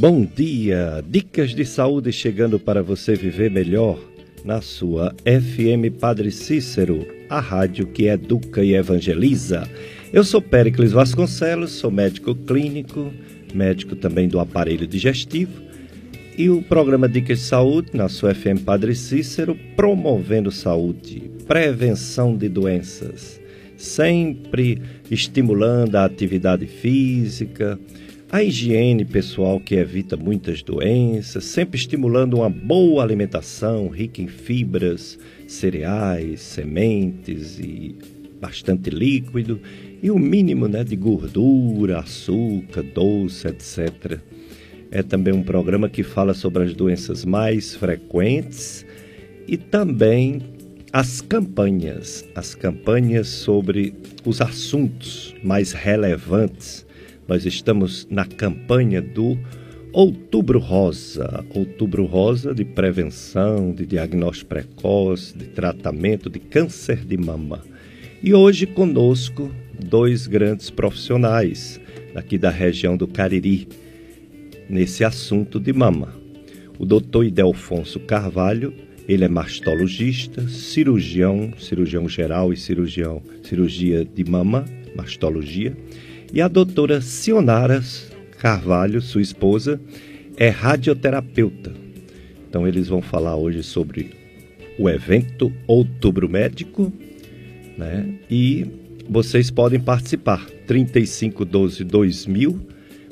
Bom dia! Dicas de saúde chegando para você viver melhor na sua FM Padre Cícero, a rádio que educa e evangeliza. Eu sou Péricles Vasconcelos, sou médico clínico, médico também do aparelho digestivo e o programa Dicas de Saúde na sua FM Padre Cícero, promovendo saúde, prevenção de doenças, sempre estimulando a atividade física, a higiene pessoal que evita muitas doenças, sempre estimulando uma boa alimentação rica em fibras, cereais, sementes e bastante líquido e o mínimo né, de gordura, açúcar, doce, etc. É também um programa que fala sobre as doenças mais frequentes e também as campanhas, as campanhas sobre os assuntos mais relevantes nós estamos na campanha do Outubro Rosa, Outubro Rosa de prevenção, de diagnóstico precoce, de tratamento de câncer de mama. E hoje conosco dois grandes profissionais aqui da região do Cariri nesse assunto de mama. O doutor Idelfonso Carvalho, ele é mastologista, cirurgião, cirurgião geral e cirurgião, cirurgia de mama, mastologia e a doutora Sionara Carvalho, sua esposa, é radioterapeuta. Então eles vão falar hoje sobre o evento Outubro Médico, né? E vocês podem participar. 3512 2000,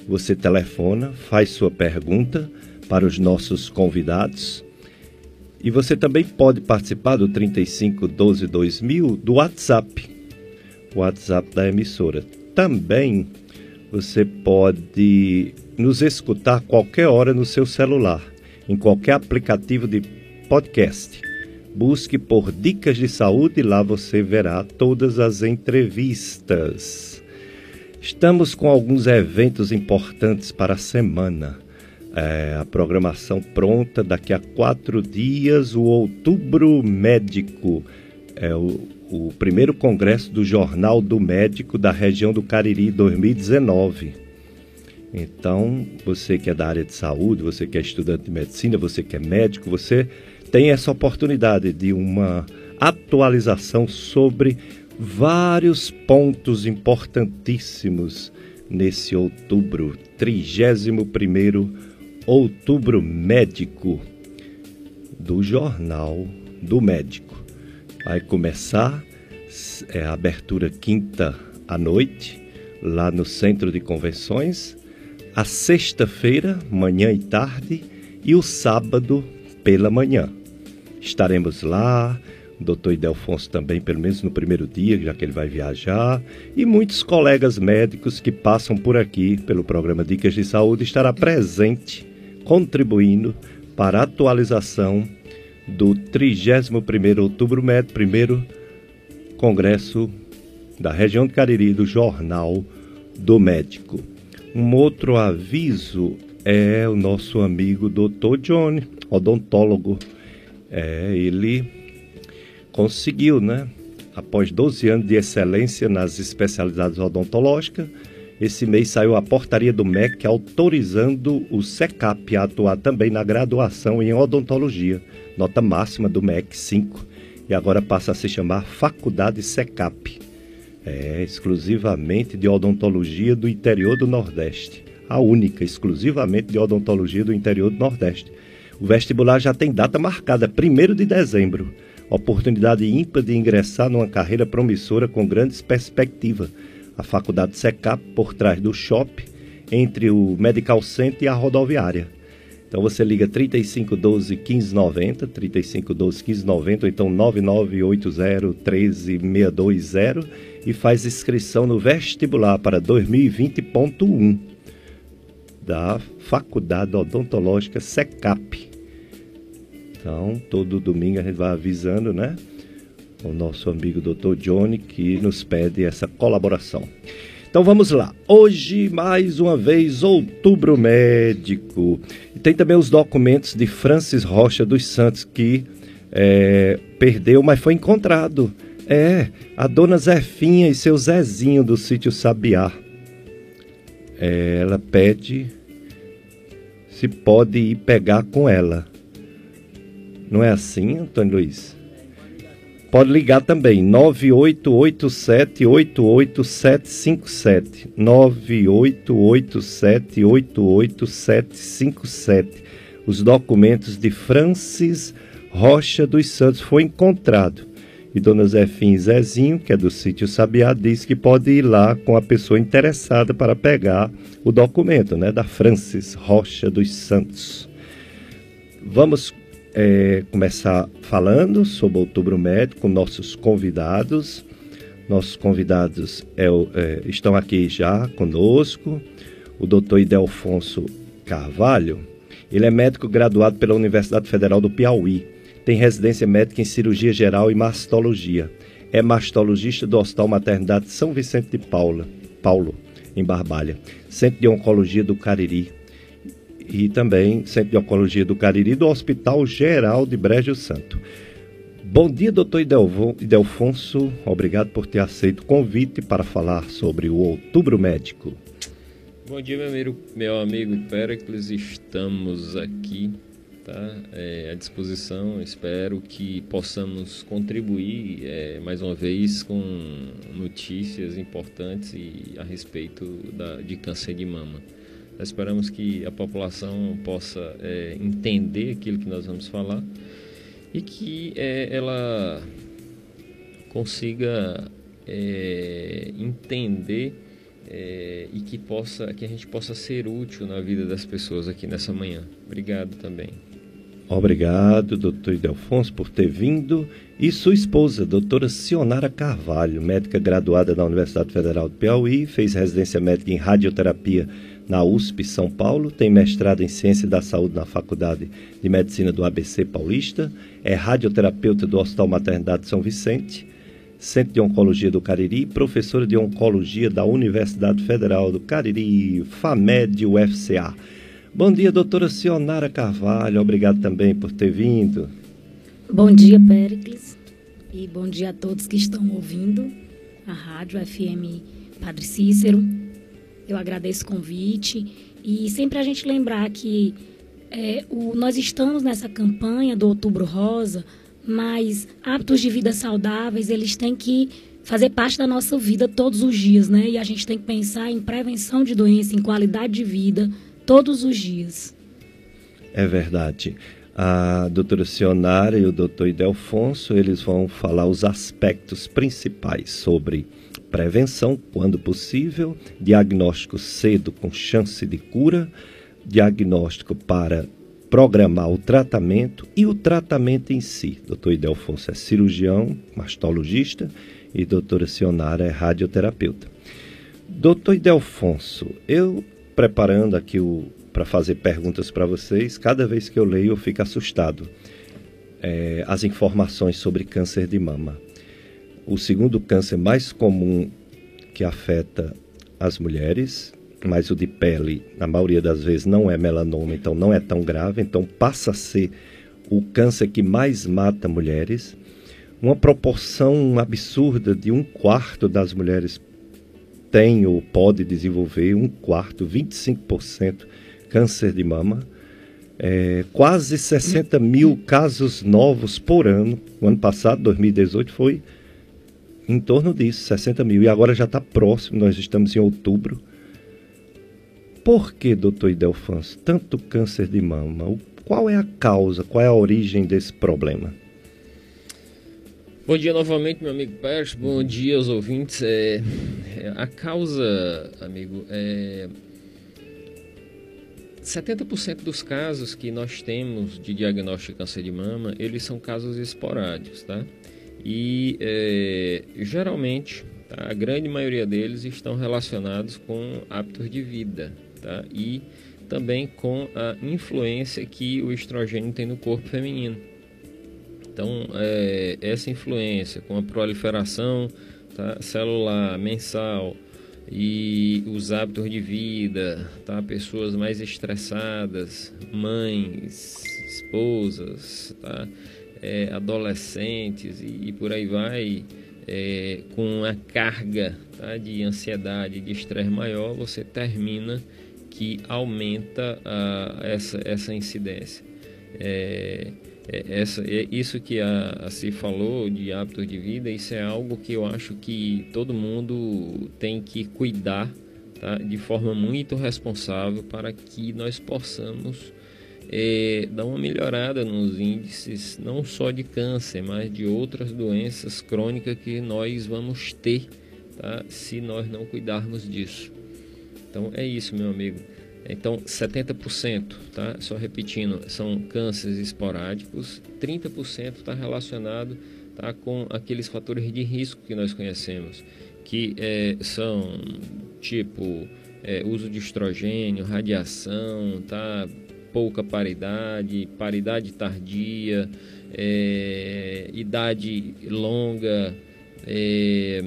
você telefona, faz sua pergunta para os nossos convidados. E você também pode participar do 3512 2000 do WhatsApp, o WhatsApp da emissora também você pode nos escutar qualquer hora no seu celular, em qualquer aplicativo de podcast. Busque por Dicas de Saúde lá você verá todas as entrevistas. Estamos com alguns eventos importantes para a semana. É, a programação pronta daqui a quatro dias, o Outubro Médico. É o o primeiro congresso do Jornal do Médico da região do Cariri 2019. Então, você que é da área de saúde, você que é estudante de medicina, você que é médico, você tem essa oportunidade de uma atualização sobre vários pontos importantíssimos nesse outubro, 31º Outubro Médico do Jornal do Médico. Vai começar é, a abertura quinta à noite, lá no Centro de Convenções, a sexta-feira, manhã e tarde, e o sábado pela manhã. Estaremos lá, o doutor Idelfonso também, pelo menos no primeiro dia, já que ele vai viajar, e muitos colegas médicos que passam por aqui pelo programa Dicas de Saúde estará presente, contribuindo para a atualização do 31º Outubro Médio, primeiro congresso da região de Cariri do Jornal do Médico. Um outro aviso é o nosso amigo Dr. Johnny, odontólogo. É, ele conseguiu, né? Após 12 anos de excelência nas especialidades odontológicas, esse mês saiu a portaria do MEC autorizando o SECAP a atuar também na graduação em odontologia nota máxima do MEC 5, e agora passa a se chamar Faculdade SECAP. É exclusivamente de odontologia do interior do Nordeste. A única, exclusivamente de odontologia do interior do Nordeste. O vestibular já tem data marcada, 1 de dezembro. Oportunidade ímpar de ingressar numa carreira promissora com grandes perspectivas. A Faculdade SECAP, por trás do shopping, entre o Medical Center e a rodoviária. Então você liga 3512 1590, 3512 1590, ou então 9980 13620 e faz inscrição no vestibular para 2020.1 da Faculdade Odontológica SECAP. Então, todo domingo a gente vai avisando, né? O nosso amigo Dr. Johnny que nos pede essa colaboração. Então vamos lá. Hoje, mais uma vez, Outubro Médico. E tem também os documentos de Francis Rocha dos Santos, que é, perdeu, mas foi encontrado. É, a dona Zefinha e seu Zezinho do sítio Sabiá. É, ela pede se pode ir pegar com ela. Não é assim, Antônio Luiz? Pode ligar também, 9887-88757. 9887-88757. Os documentos de Francis Rocha dos Santos foi encontrado. E Dona Zefim Zezinho, que é do sítio Sabiá, diz que pode ir lá com a pessoa interessada para pegar o documento, né, da Francis Rocha dos Santos. Vamos é, começar falando sobre Outubro Médico com nossos convidados. Nossos convidados é, é, estão aqui já conosco. O doutor Idelfonso Carvalho, ele é médico graduado pela Universidade Federal do Piauí. Tem residência médica em cirurgia geral e mastologia. É mastologista do Hospital Maternidade São Vicente de Paula, Paulo, em Barbalha. Centro de Oncologia do Cariri e também Centro de Oncologia do Cariri do Hospital Geral de Brejo Santo. Bom dia, doutor Idelfonso. Obrigado por ter aceito o convite para falar sobre o Outubro Médico. Bom dia, meu amigo, meu amigo Pericles. Estamos aqui tá, é, à disposição. Espero que possamos contribuir é, mais uma vez com notícias importantes e, a respeito da, de câncer de mama. Esperamos que a população possa é, entender aquilo que nós vamos falar e que é, ela consiga é, entender é, e que possa que a gente possa ser útil na vida das pessoas aqui nessa manhã. Obrigado também. Obrigado, doutor Idelfonso, por ter vindo. E sua esposa, doutora Sionara Carvalho, médica graduada da Universidade Federal do Piauí, fez residência médica em radioterapia na USP São Paulo, tem mestrado em Ciência da Saúde na Faculdade de Medicina do ABC Paulista, é radioterapeuta do Hospital Maternidade São Vicente, Centro de Oncologia do Cariri, professora de Oncologia da Universidade Federal do Cariri, FAMED UFCA. Bom dia, doutora Sionara Carvalho, obrigado também por ter vindo. Bom dia, Péricles, e bom dia a todos que estão ouvindo a Rádio FM Padre Cícero. Eu agradeço o convite e sempre a gente lembrar que é, o, nós estamos nessa campanha do Outubro Rosa, mas hábitos de vida saudáveis eles têm que fazer parte da nossa vida todos os dias, né? E a gente tem que pensar em prevenção de doença, em qualidade de vida todos os dias. É verdade. A doutora Sionara e o doutor Idelfonso, eles vão falar os aspectos principais sobre prevenção, quando possível, diagnóstico cedo com chance de cura, diagnóstico para programar o tratamento e o tratamento em si. Doutor Idelfonso é cirurgião, mastologista e doutora Sionara é radioterapeuta. Doutor Idelfonso, eu preparando aqui para fazer perguntas para vocês, cada vez que eu leio eu fico assustado. É, as informações sobre câncer de mama o segundo câncer mais comum que afeta as mulheres, mas o de pele, na maioria das vezes, não é melanoma, então não é tão grave, então passa a ser o câncer que mais mata mulheres. Uma proporção absurda de um quarto das mulheres tem ou pode desenvolver, um quarto, 25% câncer de mama. É, quase 60 mil casos novos por ano. O ano passado, 2018, foi em torno disso, 60 mil. E agora já está próximo, nós estamos em outubro. Por que, doutor Idelfans, tanto câncer de mama? Qual é a causa, qual é a origem desse problema? Bom dia novamente, meu amigo Pérez. Bom dia aos ouvintes. É, é a causa, amigo, é 70% dos casos que nós temos de diagnóstico de câncer de mama, eles são casos esporádicos, tá? E é, geralmente tá, a grande maioria deles estão relacionados com hábitos de vida tá? e também com a influência que o estrogênio tem no corpo feminino. Então, é, essa influência com a proliferação tá, celular mensal e os hábitos de vida, tá? pessoas mais estressadas, mães, esposas, tá? É, adolescentes e, e, por aí vai, é, com a carga tá, de ansiedade, de estresse maior, você termina que aumenta a, essa, essa incidência. É, é, essa, é isso que a, a se falou de hábitos de vida, isso é algo que eu acho que todo mundo tem que cuidar tá, de forma muito responsável para que nós possamos dar uma melhorada nos índices não só de câncer, mas de outras doenças crônicas que nós vamos ter tá, se nós não cuidarmos disso. Então é isso, meu amigo. Então, 70%, tá? Só repetindo, são cânceres esporádicos, 30% está relacionado tá, com aqueles fatores de risco que nós conhecemos, que é, são tipo é, uso de estrogênio, radiação, tá? Pouca paridade, paridade tardia, é, idade longa, é,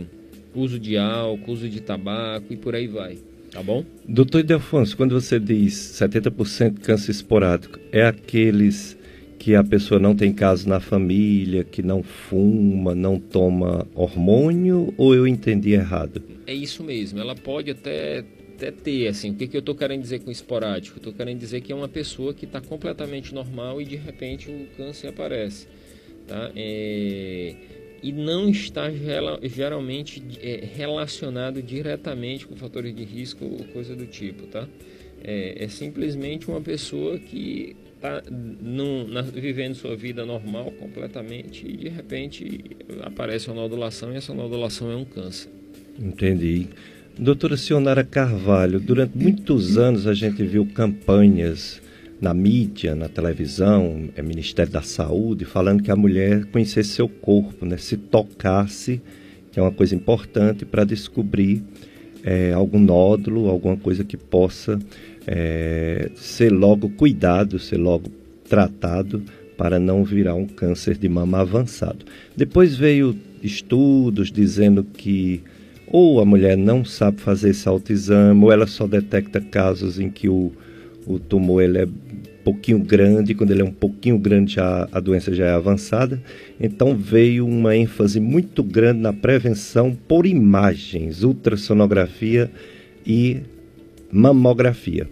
uso de álcool, uso de tabaco e por aí vai. Tá bom? Doutor Idelfonso, quando você diz 70% câncer esporádico, é aqueles que a pessoa não tem caso na família, que não fuma, não toma hormônio, ou eu entendi errado? É isso mesmo. Ela pode até, até ter, assim, o que, que eu estou querendo dizer com esporádico? Estou querendo dizer que é uma pessoa que está completamente normal e de repente o câncer aparece. Tá? É e não está geralmente é, relacionado diretamente com fatores de risco ou coisa do tipo, tá? É, é simplesmente uma pessoa que está vivendo sua vida normal completamente e de repente aparece uma nodulação e essa nodulação é um câncer. Entendi. Doutora Sionara Carvalho, durante muitos anos a gente viu campanhas na mídia, na televisão, é Ministério da Saúde, falando que a mulher conhecesse seu corpo, né, se tocasse, que é uma coisa importante para descobrir é, algum nódulo, alguma coisa que possa é, ser logo cuidado, ser logo tratado para não virar um câncer de mama avançado. Depois veio estudos dizendo que ou a mulher não sabe fazer esse autoexame, ou ela só detecta casos em que o, o tumor ele é pouquinho grande, quando ele é um pouquinho grande já, a doença já é avançada. Então veio uma ênfase muito grande na prevenção por imagens, ultrassonografia e mamografia.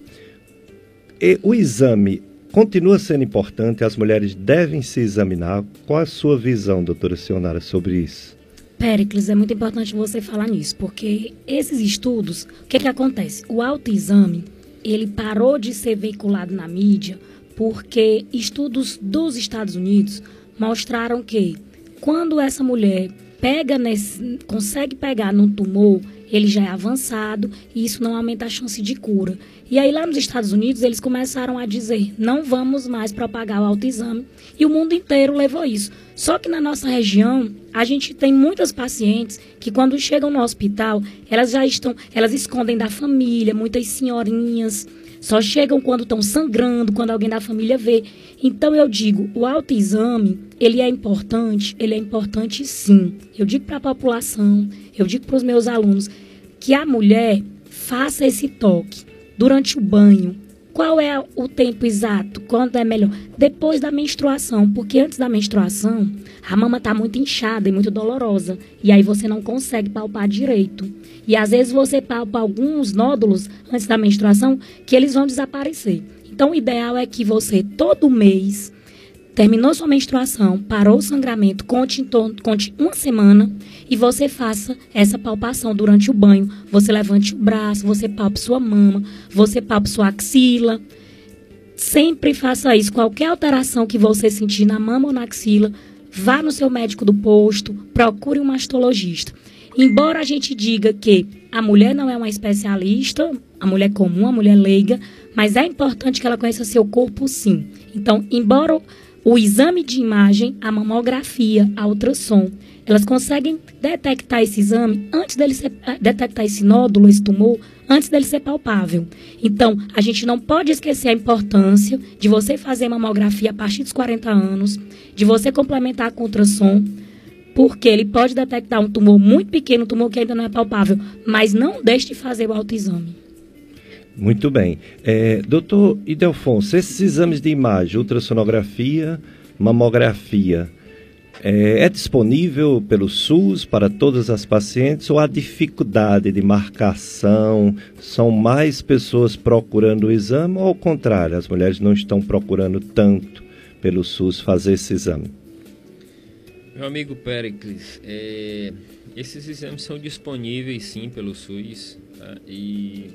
E o exame continua sendo importante, as mulheres devem se examinar. Qual a sua visão, doutora Sionara, sobre isso? Péricles, é muito importante você falar nisso, porque esses estudos, o que, que acontece? O autoexame ele parou de ser veiculado na mídia porque estudos dos Estados Unidos mostraram que quando essa mulher pega nesse, consegue pegar num tumor, ele já é avançado e isso não aumenta a chance de cura. E aí lá nos Estados Unidos eles começaram a dizer: não vamos mais propagar o autoexame e o mundo inteiro levou isso. Só que na nossa região a gente tem muitas pacientes que quando chegam no hospital elas já estão, elas escondem da família, muitas senhorinhas só chegam quando estão sangrando, quando alguém da família vê. Então eu digo, o autoexame, ele é importante, ele é importante sim. Eu digo para a população, eu digo para os meus alunos que a mulher faça esse toque durante o banho, qual é o tempo exato? Quando é melhor? Depois da menstruação, porque antes da menstruação, a mama está muito inchada e muito dolorosa. E aí você não consegue palpar direito. E às vezes você palpa alguns nódulos antes da menstruação que eles vão desaparecer. Então o ideal é que você todo mês terminou sua menstruação, parou o sangramento, conte, conte uma semana e você faça essa palpação durante o banho. Você levante o braço, você palpe sua mama, você palpe sua axila. Sempre faça isso. Qualquer alteração que você sentir na mama ou na axila, vá no seu médico do posto, procure um mastologista. Embora a gente diga que a mulher não é uma especialista, a mulher comum, a mulher leiga, mas é importante que ela conheça seu corpo sim. Então, embora o exame de imagem, a mamografia, a ultrassom, elas conseguem detectar esse exame antes dele ser, eh, detectar esse nódulo, esse tumor, antes dele ser palpável. Então, a gente não pode esquecer a importância de você fazer mamografia a partir dos 40 anos, de você complementar com ultrassom, porque ele pode detectar um tumor muito pequeno, um tumor que ainda não é palpável, mas não deixe de fazer o autoexame. Muito bem. É, doutor Idelfonso, esses exames de imagem, ultrassonografia, mamografia, é, é, disponível pelo SUS para todas as pacientes ou há dificuldade de marcação? São mais pessoas procurando o exame ou ao contrário, as mulheres não estão procurando tanto pelo SUS fazer esse exame? Meu amigo Pericles, é, esses exames são disponíveis sim pelo SUS tá? e,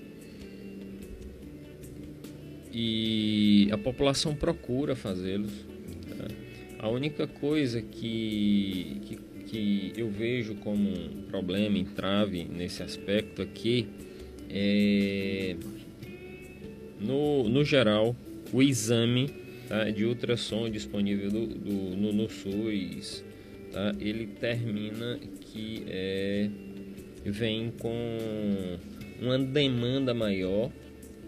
e a população procura fazê-los. Tá? A única coisa que, que, que, eu vejo como um problema, entrave nesse aspecto aqui é, no, no geral, o exame tá, de ultrassom disponível do, do no, no SUS tá? ele termina que é, vem com uma demanda maior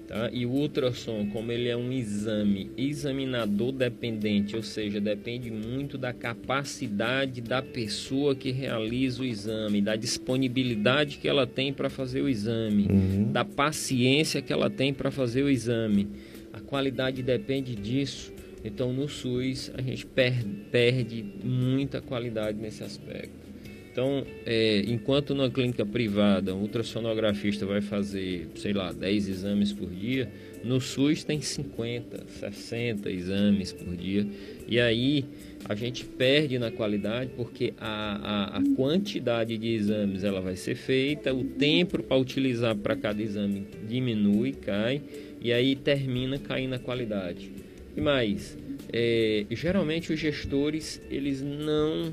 Tá? E o ultrassom, como ele é um exame examinador dependente, ou seja, depende muito da capacidade da pessoa que realiza o exame, da disponibilidade que ela tem para fazer o exame, uhum. da paciência que ela tem para fazer o exame. A qualidade depende disso. Então, no SUS, a gente perde muita qualidade nesse aspecto. Então, é, enquanto numa clínica privada um ultrassonografista vai fazer, sei lá, 10 exames por dia, no SUS tem 50, 60 exames por dia. E aí a gente perde na qualidade porque a, a, a quantidade de exames ela vai ser feita, o tempo para utilizar para cada exame diminui, cai, e aí termina caindo a qualidade. E mais, é, geralmente os gestores eles não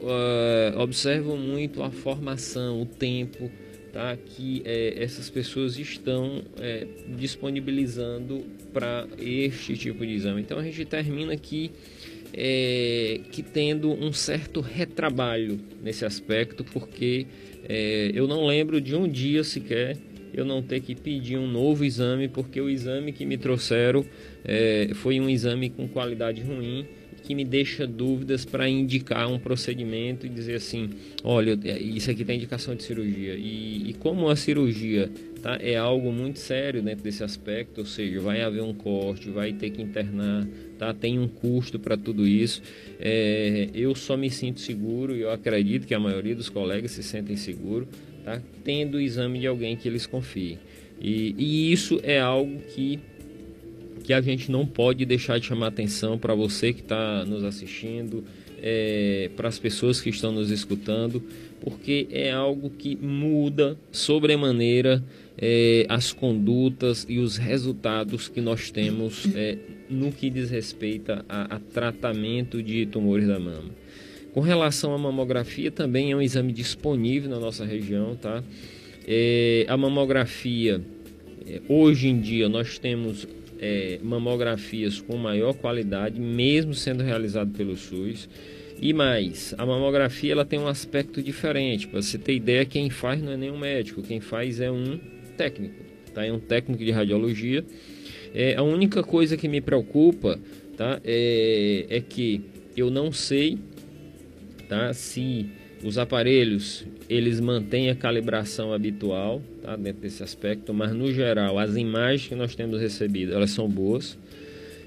uh, observam muito a formação, o tempo tá, que é, essas pessoas estão é, disponibilizando para este tipo de exame. Então a gente termina aqui é, que tendo um certo retrabalho nesse aspecto, porque eu não lembro de um dia sequer eu não ter que pedir um novo exame, porque o exame que me trouxeram foi um exame com qualidade ruim que me deixa dúvidas para indicar um procedimento e dizer assim, olha, é, isso aqui tem indicação de cirurgia. E, e como a cirurgia tá, é algo muito sério dentro desse aspecto, ou seja, vai haver um corte, vai ter que internar, tá, tem um custo para tudo isso. É, eu só me sinto seguro e eu acredito que a maioria dos colegas se sentem seguros tá, tendo o exame de alguém que eles confiem. E, e isso é algo que que a gente não pode deixar de chamar atenção para você que está nos assistindo, é, para as pessoas que estão nos escutando, porque é algo que muda sobremaneira é, as condutas e os resultados que nós temos é, no que diz respeito a, a tratamento de tumores da mama. Com relação à mamografia, também é um exame disponível na nossa região, tá? É, a mamografia, é, hoje em dia, nós temos é, mamografias com maior qualidade, mesmo sendo realizado pelo SUS. E mais, a mamografia ela tem um aspecto diferente. Para você ter ideia, quem faz não é nenhum médico, quem faz é um técnico, tá? É um técnico de radiologia. É, a única coisa que me preocupa, tá? É, é que eu não sei, tá? Se os aparelhos eles mantêm a calibração habitual tá, dentro desse aspecto, mas no geral as imagens que nós temos recebido elas são boas,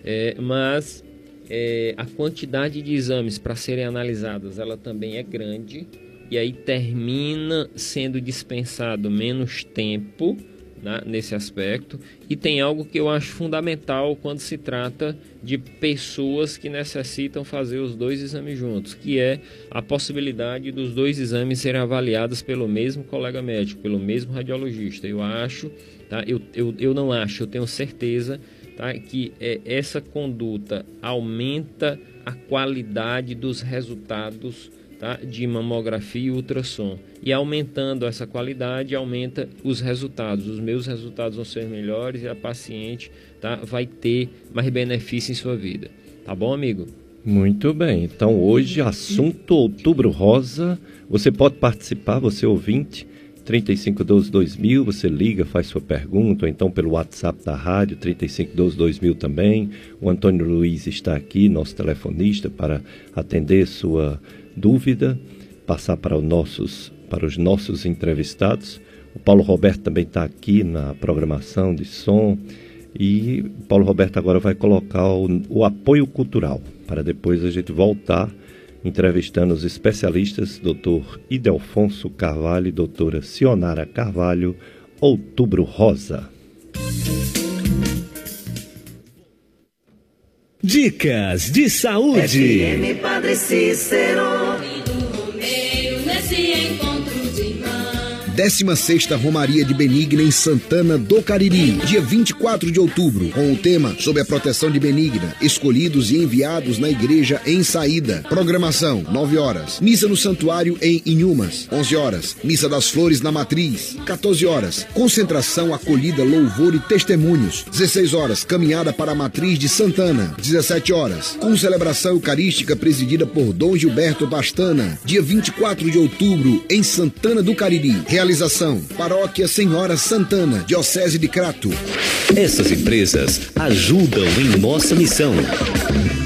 é, mas é, a quantidade de exames para serem analisadas ela também é grande e aí termina sendo dispensado menos tempo né, nesse aspecto. E tem algo que eu acho fundamental quando se trata de pessoas que necessitam fazer os dois exames juntos, que é a possibilidade dos dois exames serem avaliados pelo mesmo colega médico, pelo mesmo radiologista. Eu acho, tá? eu, eu, eu não acho, eu tenho certeza tá? que é, essa conduta aumenta a qualidade dos resultados tá? de mamografia e ultrassom. E aumentando essa qualidade, aumenta os resultados. Os meus resultados vão ser melhores e a paciente tá? vai ter mais benefício em sua vida. Tá bom, amigo? Muito bem. Então, hoje, assunto Outubro Rosa. Você pode participar, você ouvinte, 3512-2000, você liga, faz sua pergunta, ou então pelo WhatsApp da rádio, 3512-2000 também. O Antônio Luiz está aqui, nosso telefonista, para atender sua dúvida, passar para, os nossos, para os nossos entrevistados. O Paulo Roberto também está aqui na programação de som. E o Paulo Roberto agora vai colocar o, o apoio cultural, para depois a gente voltar entrevistando os especialistas Dr. Idelfonso Carvalho e doutora Sionara Carvalho, Outubro Rosa. Dicas de saúde. FM Padre Cícero. 16ª Romaria de Benigna em Santana do Cariri, dia 24 de outubro, com o tema Sob a proteção de Benigna, escolhidos e enviados na igreja em saída. Programação: 9 horas. Missa no santuário em Inhumas, 11 horas. Missa das Flores na Matriz, 14 horas. Concentração, acolhida, louvor e testemunhos, 16 horas. Caminhada para a Matriz de Santana, 17 horas. Com celebração eucarística presidida por Dom Gilberto Bastana, dia 24 de outubro em Santana do Cariri. Realização: Paróquia Senhora Santana, Diocese de Crato. Essas empresas ajudam em nossa missão.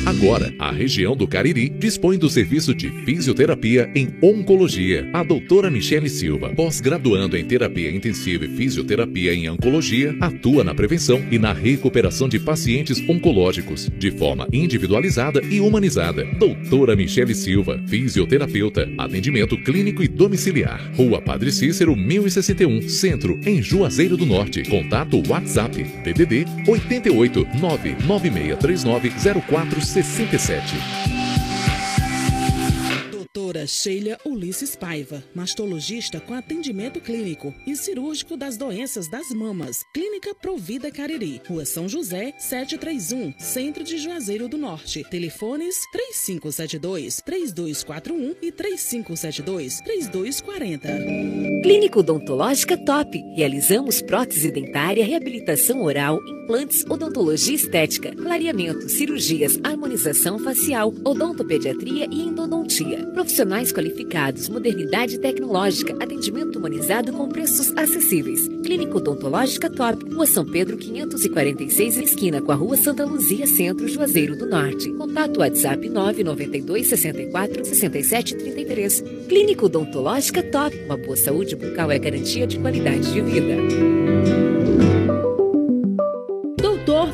Agora, a região do Cariri dispõe do serviço de fisioterapia em oncologia. A doutora Michele Silva, pós-graduando em terapia intensiva e fisioterapia em oncologia, atua na prevenção e na recuperação de pacientes oncológicos, de forma individualizada e humanizada. Doutora Michele Silva, fisioterapeuta, atendimento clínico e domiciliar. Rua Padre Cícero, 1061, Centro, em Juazeiro do Norte. Contato WhatsApp, DDD 88 99639 04 67. Doutora Sheila Ulisses Paiva, mastologista com atendimento clínico e cirúrgico das doenças das mamas. Clínica Provida Cariri, Rua São José, 731, Centro de Juazeiro do Norte. Telefones 3572-3241 e 3572-3240. Clínica Odontológica Top. Realizamos prótese dentária, reabilitação oral, implantes, odontologia estética, clareamento, cirurgias, harmonização facial, odontopediatria e endodontia. Profissionais qualificados, modernidade tecnológica, atendimento humanizado com preços acessíveis. Clínica Odontológica Top, Rua São Pedro 546, esquina com a Rua Santa Luzia, Centro, Juazeiro do Norte. Contato WhatsApp 992 64 67 33. Clínica Odontológica Top, uma boa saúde bucal é garantia de qualidade de vida.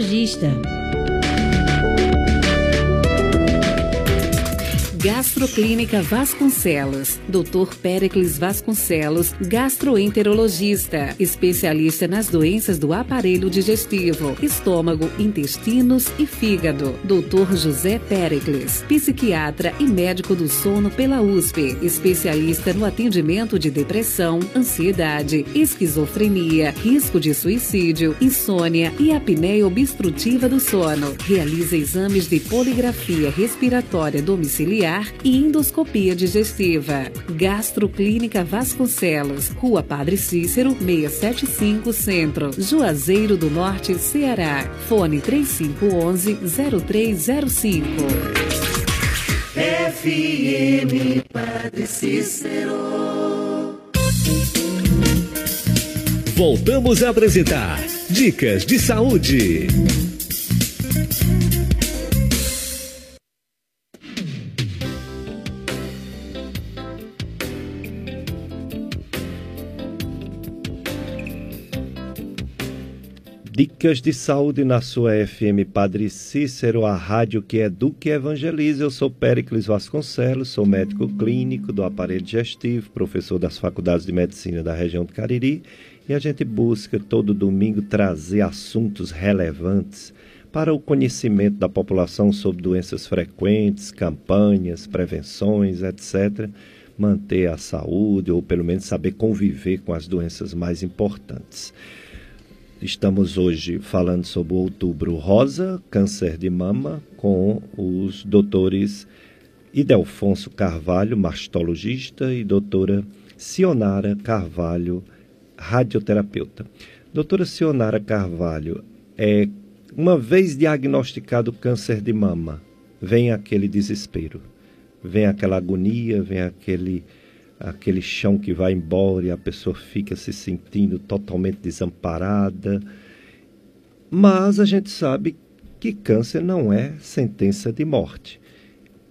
ginecologista. Gastroclínica Vasconcelos. Dr. Pericles Vasconcelos, gastroenterologista, especialista nas doenças do aparelho digestivo, estômago, intestinos e fígado. Dr. José Pericles, psiquiatra e médico do sono pela USP, especialista no atendimento de depressão, ansiedade, esquizofrenia, risco de suicídio, insônia e apneia obstrutiva do sono. Realiza exames de poligrafia respiratória domiciliar e endoscopia digestiva. Gastroclínica Vasconcelos, Rua Padre Cícero, 675 Centro, Juazeiro do Norte, Ceará. Fone 3511-0305. FM Padre Cícero. Voltamos a apresentar Dicas de Saúde. Dicas de saúde na sua FM Padre Cícero, a rádio que educa e evangeliza. Eu sou Péricles Vasconcelos, sou médico clínico do aparelho digestivo, professor das faculdades de medicina da região do Cariri e a gente busca todo domingo trazer assuntos relevantes para o conhecimento da população sobre doenças frequentes, campanhas, prevenções, etc. Manter a saúde ou pelo menos saber conviver com as doenças mais importantes. Estamos hoje falando sobre o outubro rosa, câncer de mama, com os doutores Idelfonso Carvalho, mastologista, e doutora Sionara Carvalho, radioterapeuta. Doutora Sionara Carvalho, é, uma vez diagnosticado câncer de mama, vem aquele desespero. vem aquela agonia, vem aquele aquele chão que vai embora e a pessoa fica se sentindo totalmente desamparada. Mas a gente sabe que câncer não é sentença de morte.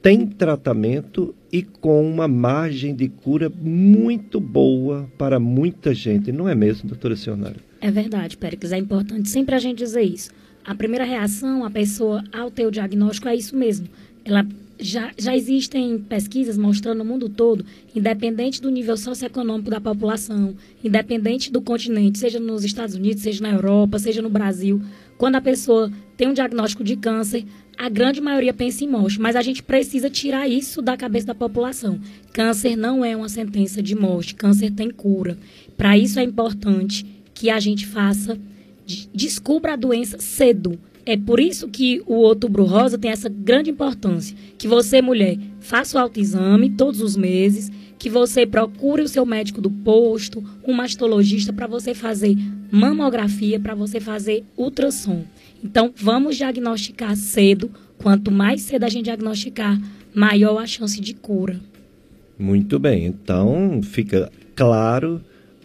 Tem tratamento e com uma margem de cura muito boa para muita gente, não é mesmo, doutora Sionara? É verdade, Péricles, é importante sempre a gente dizer isso. A primeira reação, a pessoa, ao ter o diagnóstico, é isso mesmo. Ela já, já existem pesquisas mostrando no mundo todo, independente do nível socioeconômico da população, independente do continente, seja nos Estados Unidos, seja na Europa, seja no Brasil, quando a pessoa tem um diagnóstico de câncer, a grande maioria pensa em morte, mas a gente precisa tirar isso da cabeça da população. Câncer não é uma sentença de morte, câncer tem cura. Para isso é importante que a gente faça, descubra a doença cedo é por isso que o outubro rosa tem essa grande importância. Que você, mulher, faça o autoexame todos os meses, que você procure o seu médico do posto, um mastologista para você fazer mamografia, para você fazer ultrassom. Então, vamos diagnosticar cedo. Quanto mais cedo a gente diagnosticar, maior a chance de cura. Muito bem. Então, fica claro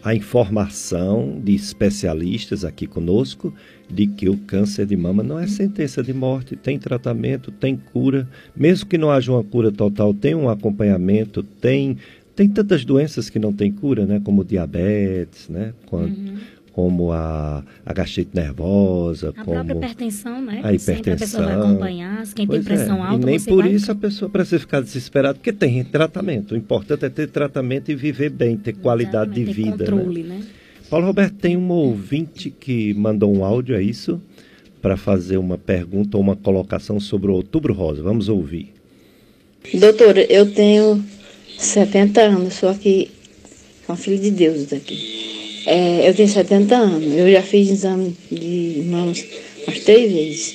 a informação de especialistas aqui conosco de que o câncer de mama não é sentença de morte, tem tratamento, tem cura, mesmo que não haja uma cura total, tem um acompanhamento, tem tem tantas doenças que não tem cura, né, como diabetes, né, uhum. Como a, a gastrite nervosa, a como própria hipertensão, né? A hipertensão. Sempre a pessoa vai acompanhar, quem pois tem pressão é. alta, e nem por vai... isso a pessoa precisa ficar desesperada, porque tem tratamento. O importante é ter tratamento e viver bem, ter qualidade Exatamente, de vida, ter controle, né? né? Paulo Roberto, tem um ouvinte que mandou um áudio, é isso? Para fazer uma pergunta ou uma colocação sobre o Outubro Rosa. Vamos ouvir. Doutora, eu tenho 70 anos, sou aqui com filho de Deus daqui. É, eu tenho 70 anos, eu já fiz exame de mãos umas três vezes.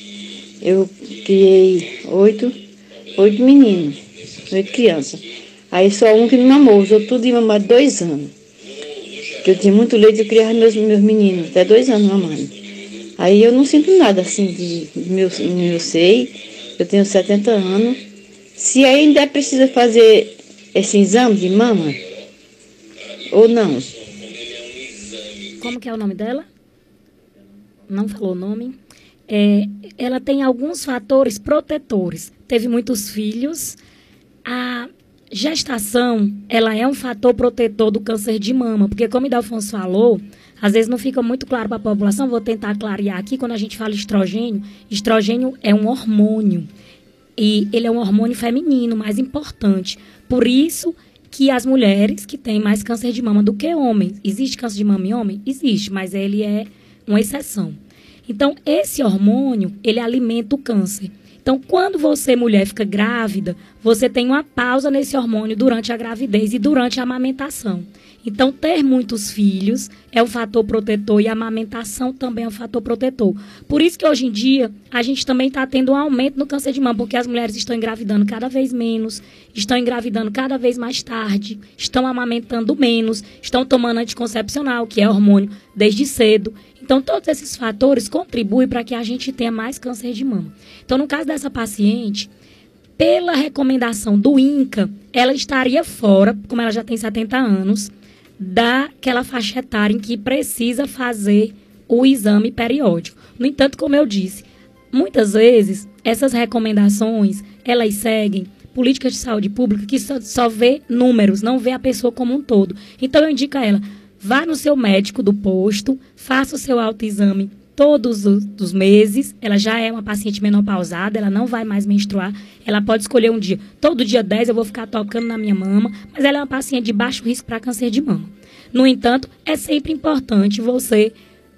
Eu criei oito, oito meninos, oito crianças. Aí só um que me mamou, outros tudo de mamar dois anos. Porque eu tinha muito leite, eu criava meus, meus meninos, até dois anos mamãe. Aí eu não sinto nada assim de, meu, meu sei. Eu tenho 70 anos. Se ainda precisa fazer esse exame de mama, ou não? Como que é o nome dela? Não falou o nome. É, ela tem alguns fatores protetores. Teve muitos filhos. A gestação, ela é um fator protetor do câncer de mama, porque como o Dalfonso falou, às vezes não fica muito claro para a população, vou tentar clarear aqui, quando a gente fala estrogênio, estrogênio é um hormônio, e ele é um hormônio feminino, mais importante. Por isso que as mulheres que têm mais câncer de mama do que homens. Existe câncer de mama em homem? Existe, mas ele é uma exceção. Então, esse hormônio, ele alimenta o câncer. Então, quando você, mulher, fica grávida, você tem uma pausa nesse hormônio durante a gravidez e durante a amamentação. Então, ter muitos filhos é um fator protetor e a amamentação também é um fator protetor. Por isso que hoje em dia a gente também está tendo um aumento no câncer de mama, porque as mulheres estão engravidando cada vez menos, estão engravidando cada vez mais tarde, estão amamentando menos, estão tomando anticoncepcional, que é hormônio, desde cedo. Então, todos esses fatores contribuem para que a gente tenha mais câncer de mama. Então, no caso dessa paciente, pela recomendação do INCA, ela estaria fora, como ela já tem 70 anos, daquela faixa etária em que precisa fazer o exame periódico. No entanto, como eu disse, muitas vezes essas recomendações, elas seguem políticas de saúde pública que só, só vê números, não vê a pessoa como um todo. Então eu indico a ela, Vá no seu médico do posto, faça o seu autoexame todos os meses. Ela já é uma paciente menopausada, ela não vai mais menstruar. Ela pode escolher um dia. Todo dia 10 eu vou ficar tocando na minha mama, mas ela é uma paciente de baixo risco para câncer de mama. No entanto, é sempre importante você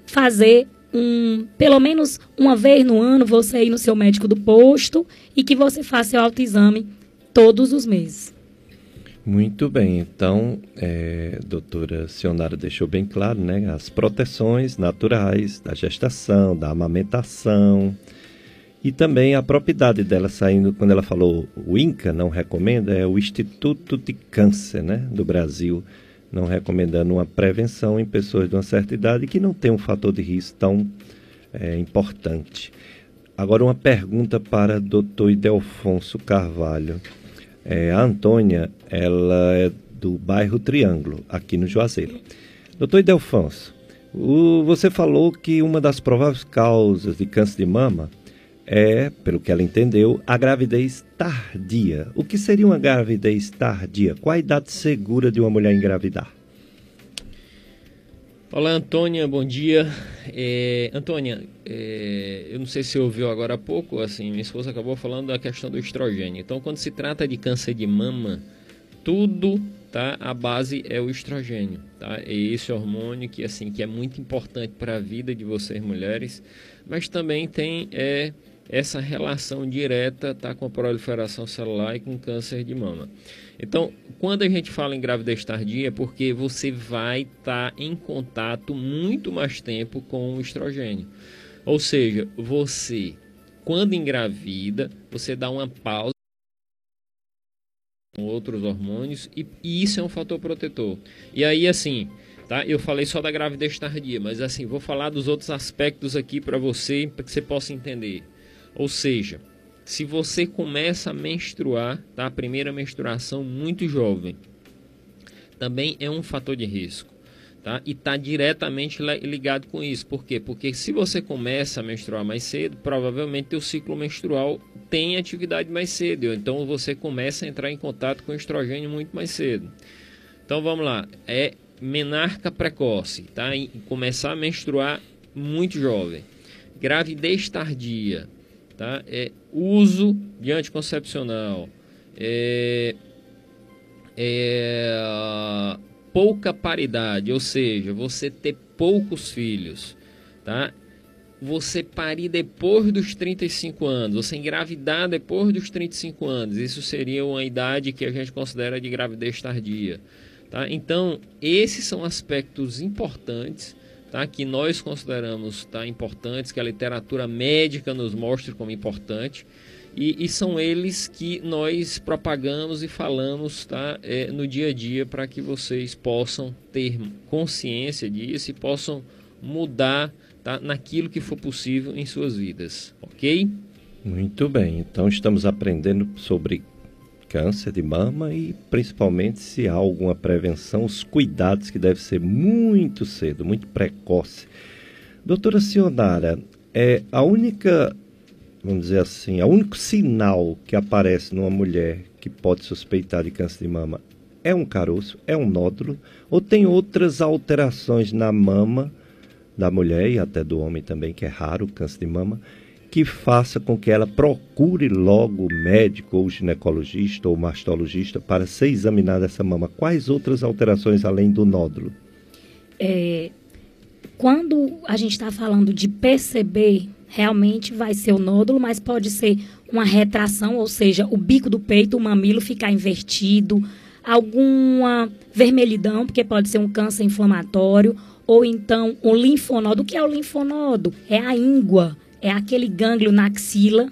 fazer um, pelo menos uma vez no ano, você ir no seu médico do posto e que você faça seu autoexame todos os meses. Muito bem, então, é, doutora Sionara deixou bem claro, né, as proteções naturais da gestação, da amamentação e também a propriedade dela saindo, quando ela falou o INCA não recomenda, é o Instituto de Câncer, né, do Brasil, não recomendando uma prevenção em pessoas de uma certa idade que não tem um fator de risco tão é, importante. Agora uma pergunta para doutor Idelfonso Carvalho. É, a Antônia, ela é do bairro Triângulo, aqui no Juazeiro. Doutor Idelfonso, o, você falou que uma das prováveis causas de câncer de mama é, pelo que ela entendeu, a gravidez tardia. O que seria uma gravidez tardia? Qual a idade segura de uma mulher engravidar? Olá, Antônia, bom dia. É, Antônia, é, eu não sei se ouviu agora há pouco, assim, minha esposa acabou falando da questão do estrogênio. Então, quando se trata de câncer de mama, tudo, tá? A base é o estrogênio, tá? É esse hormônio que, assim, que é muito importante para a vida de vocês mulheres, mas também tem é, essa relação direta tá, com a proliferação celular e com câncer de mama. Então, quando a gente fala em gravidez tardia, é porque você vai estar tá em contato muito mais tempo com o estrogênio. Ou seja, você, quando engravida, você dá uma pausa com outros hormônios e, e isso é um fator protetor. E aí, assim, tá? Eu falei só da gravidez tardia, mas assim, vou falar dos outros aspectos aqui para você, para que você possa entender. Ou seja, se você começa a menstruar, tá? A primeira menstruação muito jovem, também é um fator de risco, tá? E está diretamente ligado com isso. Por quê? Porque se você começa a menstruar mais cedo, provavelmente o ciclo menstrual tem atividade mais cedo. Então você começa a entrar em contato com estrogênio muito mais cedo. Então vamos lá, é menarca precoce, tá? E começar a menstruar muito jovem. Gravidez tardia, tá? É uso de anticoncepcional, é, é, pouca paridade, ou seja, você ter poucos filhos, tá? Você parir depois dos 35 anos, você engravidar depois dos 35 anos, isso seria uma idade que a gente considera de gravidez tardia, tá? Então, esses são aspectos importantes tá? que nós consideramos tá, importantes, que a literatura médica nos mostra como importante, e, e são eles que nós propagamos e falamos tá, é, no dia a dia para que vocês possam ter consciência disso e possam mudar tá, naquilo que for possível em suas vidas, ok? Muito bem, então estamos aprendendo sobre câncer de mama e principalmente se há alguma prevenção, os cuidados que deve ser muito cedo, muito precoce. Doutora Sionara, é a única, vamos dizer assim, o único sinal que aparece numa mulher que pode suspeitar de câncer de mama é um caroço, é um nódulo, ou tem outras alterações na mama da mulher e até do homem também, que é raro o câncer de mama, que faça com que ela procure logo o médico ou ginecologista ou mastologista para ser examinada essa mama. Quais outras alterações além do nódulo? É, quando a gente está falando de perceber, realmente vai ser o nódulo, mas pode ser uma retração, ou seja, o bico do peito, o mamilo ficar invertido, alguma vermelhidão, porque pode ser um câncer inflamatório, ou então um linfonodo. O que é o linfonodo? É a íngua é aquele gânglio na axila.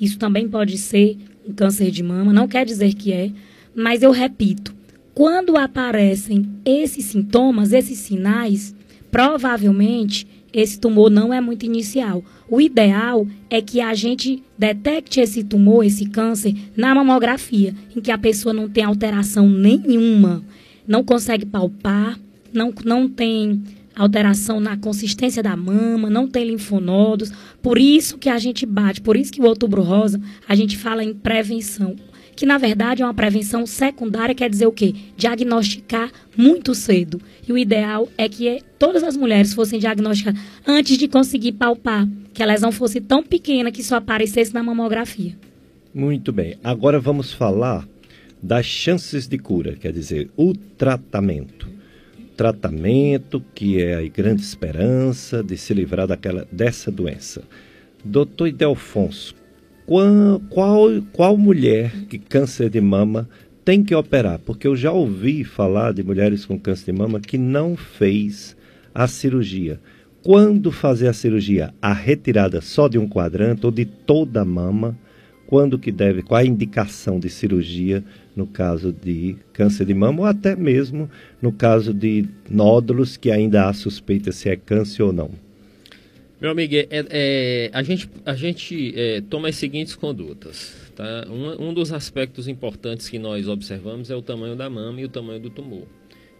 Isso também pode ser um câncer de mama, não quer dizer que é, mas eu repito, quando aparecem esses sintomas, esses sinais, provavelmente esse tumor não é muito inicial. O ideal é que a gente detecte esse tumor, esse câncer, na mamografia, em que a pessoa não tem alteração nenhuma, não consegue palpar, não, não tem alteração na consistência da mama, não tem linfonodos. Por isso que a gente bate, por isso que o outubro rosa, a gente fala em prevenção. Que na verdade é uma prevenção secundária, quer dizer o quê? Diagnosticar muito cedo. E o ideal é que todas as mulheres fossem diagnosticadas antes de conseguir palpar, que a lesão fosse tão pequena que só aparecesse na mamografia. Muito bem. Agora vamos falar das chances de cura, quer dizer, o tratamento tratamento, que é a grande esperança de se livrar daquela, dessa doença. Doutor Idelfonso, qual, qual, qual mulher que câncer de mama tem que operar? Porque eu já ouvi falar de mulheres com câncer de mama que não fez a cirurgia. Quando fazer a cirurgia? A retirada só de um quadrante ou de toda a mama? Quando que deve, qual a indicação de cirurgia no caso de câncer de mama ou até mesmo no caso de nódulos que ainda há suspeita se é câncer ou não. Meu amigo, é, é, a gente, a gente é, toma as seguintes condutas. Tá? Um, um dos aspectos importantes que nós observamos é o tamanho da mama e o tamanho do tumor.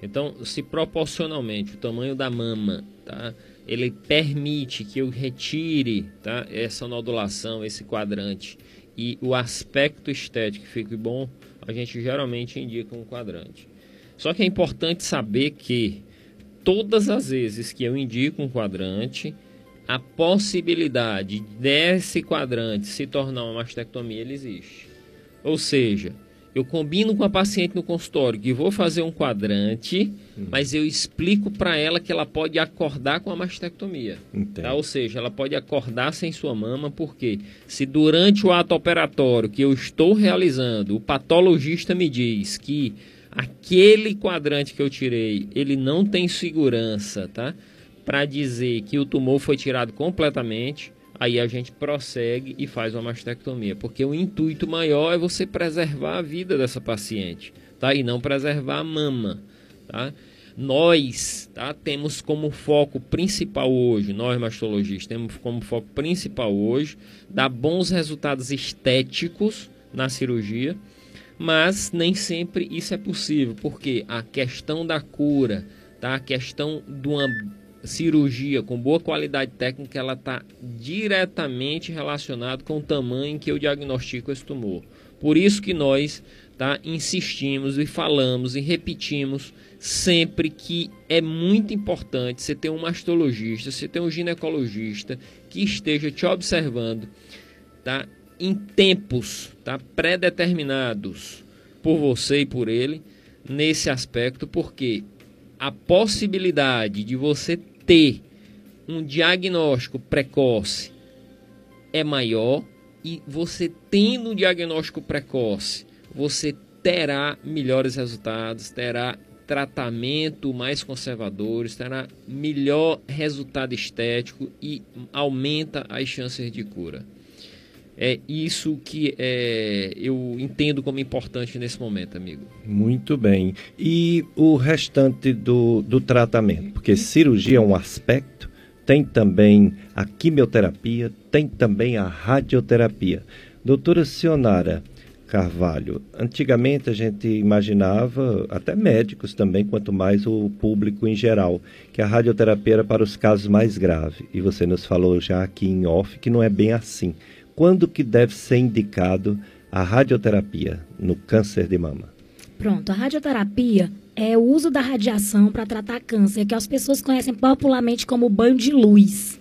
Então, se proporcionalmente o tamanho da mama, tá, ele permite que eu retire tá, essa nodulação, esse quadrante, e o aspecto estético fique bom, a gente geralmente indica um quadrante. Só que é importante saber que todas as vezes que eu indico um quadrante, a possibilidade desse quadrante se tornar uma mastectomia existe. Ou seja, eu combino com a paciente no consultório que vou fazer um quadrante, hum. mas eu explico para ela que ela pode acordar com a mastectomia. Tá? Ou seja, ela pode acordar sem sua mama, porque se durante o ato operatório que eu estou realizando, o patologista me diz que aquele quadrante que eu tirei, ele não tem segurança, tá? Para dizer que o tumor foi tirado completamente, aí a gente prossegue e faz uma mastectomia, porque o intuito maior é você preservar a vida dessa paciente, tá? E não preservar a mama, tá? Nós, tá? Temos como foco principal hoje, nós mastologistas, temos como foco principal hoje dar bons resultados estéticos na cirurgia, mas nem sempre isso é possível, porque a questão da cura, tá? A questão de uma cirurgia com boa qualidade técnica, ela está diretamente relacionada com o tamanho que eu diagnostico esse tumor. Por isso que nós tá, insistimos e falamos e repetimos sempre que é muito importante você ter um mastologista, você ter um ginecologista que esteja te observando tá, em tempos tá, pré-determinados por você e por ele nesse aspecto, porque a possibilidade de você ter um diagnóstico precoce é maior e você tendo um diagnóstico precoce, você terá melhores resultados, terá tratamento mais conservadores, terá melhor resultado estético e aumenta as chances de cura. É isso que é, eu entendo como importante nesse momento, amigo. Muito bem. E o restante do, do tratamento? Porque cirurgia é um aspecto, tem também a quimioterapia, tem também a radioterapia. Doutora Sionara Carvalho, antigamente a gente imaginava, até médicos também, quanto mais o público em geral, que a radioterapia era para os casos mais graves. E você nos falou já aqui em off que não é bem assim quando que deve ser indicado a radioterapia no câncer de mama? Pronto, a radioterapia é o uso da radiação para tratar câncer, que as pessoas conhecem popularmente como banho de luz.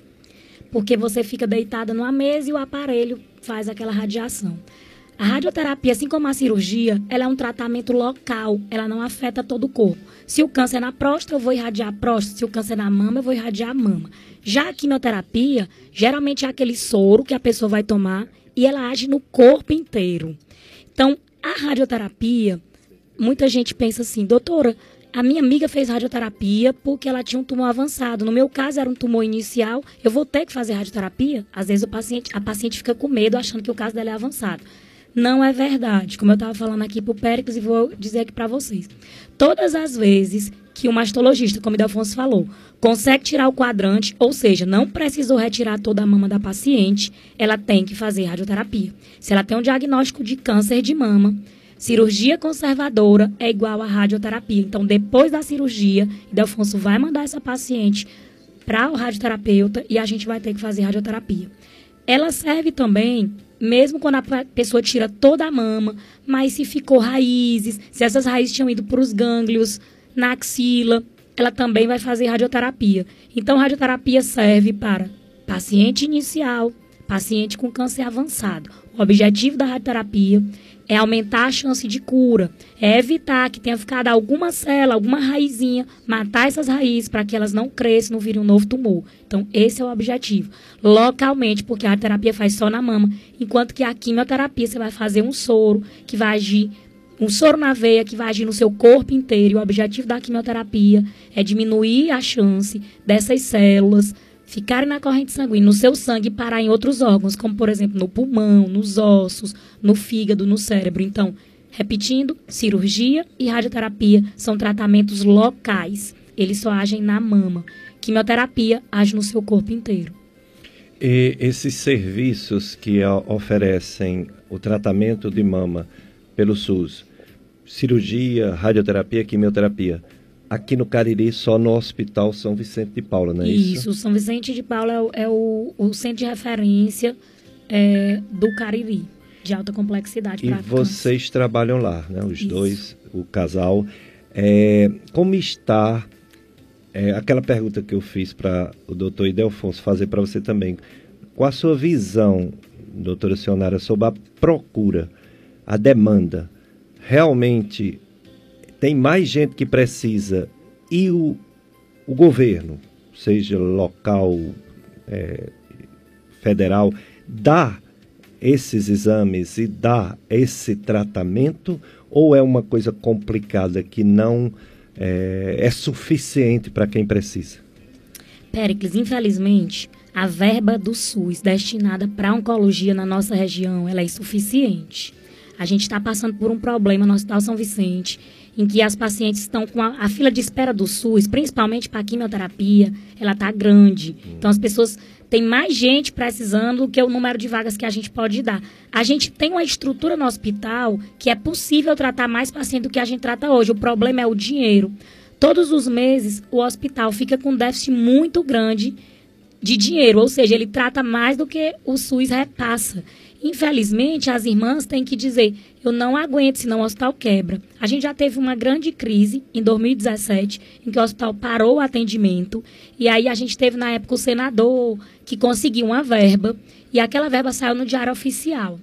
Porque você fica deitada numa mesa e o aparelho faz aquela radiação. A radioterapia, assim como a cirurgia, ela é um tratamento local, ela não afeta todo o corpo. Se o câncer é na próstata, eu vou irradiar a próstata. Se o câncer é na mama, eu vou irradiar a mama. Já a quimioterapia, geralmente é aquele soro que a pessoa vai tomar e ela age no corpo inteiro. Então, a radioterapia, muita gente pensa assim, doutora, a minha amiga fez radioterapia porque ela tinha um tumor avançado. No meu caso, era um tumor inicial. Eu vou ter que fazer radioterapia? Às vezes o paciente, a paciente fica com medo, achando que o caso dela é avançado. Não é verdade. Como eu estava falando aqui para o Péricles e vou dizer aqui para vocês. Todas as vezes que o mastologista, como o Delfonso falou, consegue tirar o quadrante, ou seja, não precisou retirar toda a mama da paciente, ela tem que fazer radioterapia. Se ela tem um diagnóstico de câncer de mama, cirurgia conservadora é igual a radioterapia. Então, depois da cirurgia, Delfonso vai mandar essa paciente para o radioterapeuta e a gente vai ter que fazer radioterapia. Ela serve também mesmo quando a pessoa tira toda a mama, mas se ficou raízes, se essas raízes tinham ido para os gânglios, na axila, ela também vai fazer radioterapia. Então, radioterapia serve para paciente inicial, paciente com câncer avançado. O objetivo da radioterapia é aumentar a chance de cura, é evitar que tenha ficado alguma célula, alguma raizinha, matar essas raízes para que elas não cresçam, não virem um novo tumor. Então, esse é o objetivo. Localmente, porque a terapia faz só na mama, enquanto que a quimioterapia você vai fazer um soro que vai agir um soro na veia que vai agir no seu corpo inteiro. E o objetivo da quimioterapia é diminuir a chance dessas células ficarem na corrente sanguínea, no seu sangue e parar em outros órgãos, como por exemplo no pulmão, nos ossos, no fígado, no cérebro. Então, repetindo, cirurgia e radioterapia são tratamentos locais. Eles só agem na mama. Quimioterapia age no seu corpo inteiro. E esses serviços que oferecem o tratamento de mama pelo SUS, cirurgia, radioterapia, quimioterapia, aqui no Cariri, só no Hospital São Vicente de Paula, não é isso? Isso, São Vicente de Paula é o, é o, o centro de referência é, do Cariri, de alta complexidade. E vocês câncer. trabalham lá, né? Os isso. dois, o casal. É, como está é, aquela pergunta que eu fiz para o doutor Idelfonso fazer para você também. Qual a sua visão, doutora Sionara, sobre a procura, a demanda? Realmente tem mais gente que precisa e o, o governo, seja local, é, federal, dá esses exames e dá esse tratamento ou é uma coisa complicada que não é, é suficiente para quem precisa? Péricles, infelizmente, a verba do SUS destinada para oncologia na nossa região ela é insuficiente. A gente está passando por um problema no Hospital São Vicente em que as pacientes estão com a, a fila de espera do SUS, principalmente para quimioterapia, ela está grande. Então as pessoas têm mais gente precisando do que o número de vagas que a gente pode dar. A gente tem uma estrutura no hospital que é possível tratar mais pacientes do que a gente trata hoje. O problema é o dinheiro. Todos os meses o hospital fica com um déficit muito grande de dinheiro, ou seja, ele trata mais do que o SUS repassa. Infelizmente, as irmãs têm que dizer: eu não aguento, senão o hospital quebra. A gente já teve uma grande crise em 2017, em que o hospital parou o atendimento, e aí a gente teve na época o senador que conseguiu uma verba, e aquela verba saiu no diário oficial.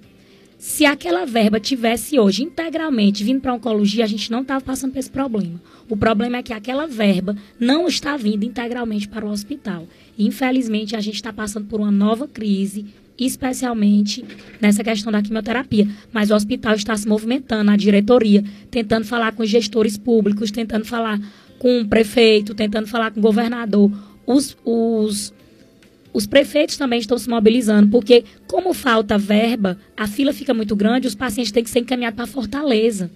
Se aquela verba tivesse hoje integralmente vindo para a oncologia, a gente não estava passando por esse problema. O problema é que aquela verba não está vindo integralmente para o hospital. Infelizmente, a gente está passando por uma nova crise especialmente nessa questão da quimioterapia. Mas o hospital está se movimentando, a diretoria, tentando falar com gestores públicos, tentando falar com o prefeito, tentando falar com o governador. Os, os, os prefeitos também estão se mobilizando, porque como falta verba, a fila fica muito grande, os pacientes têm que ser encaminhados para Fortaleza.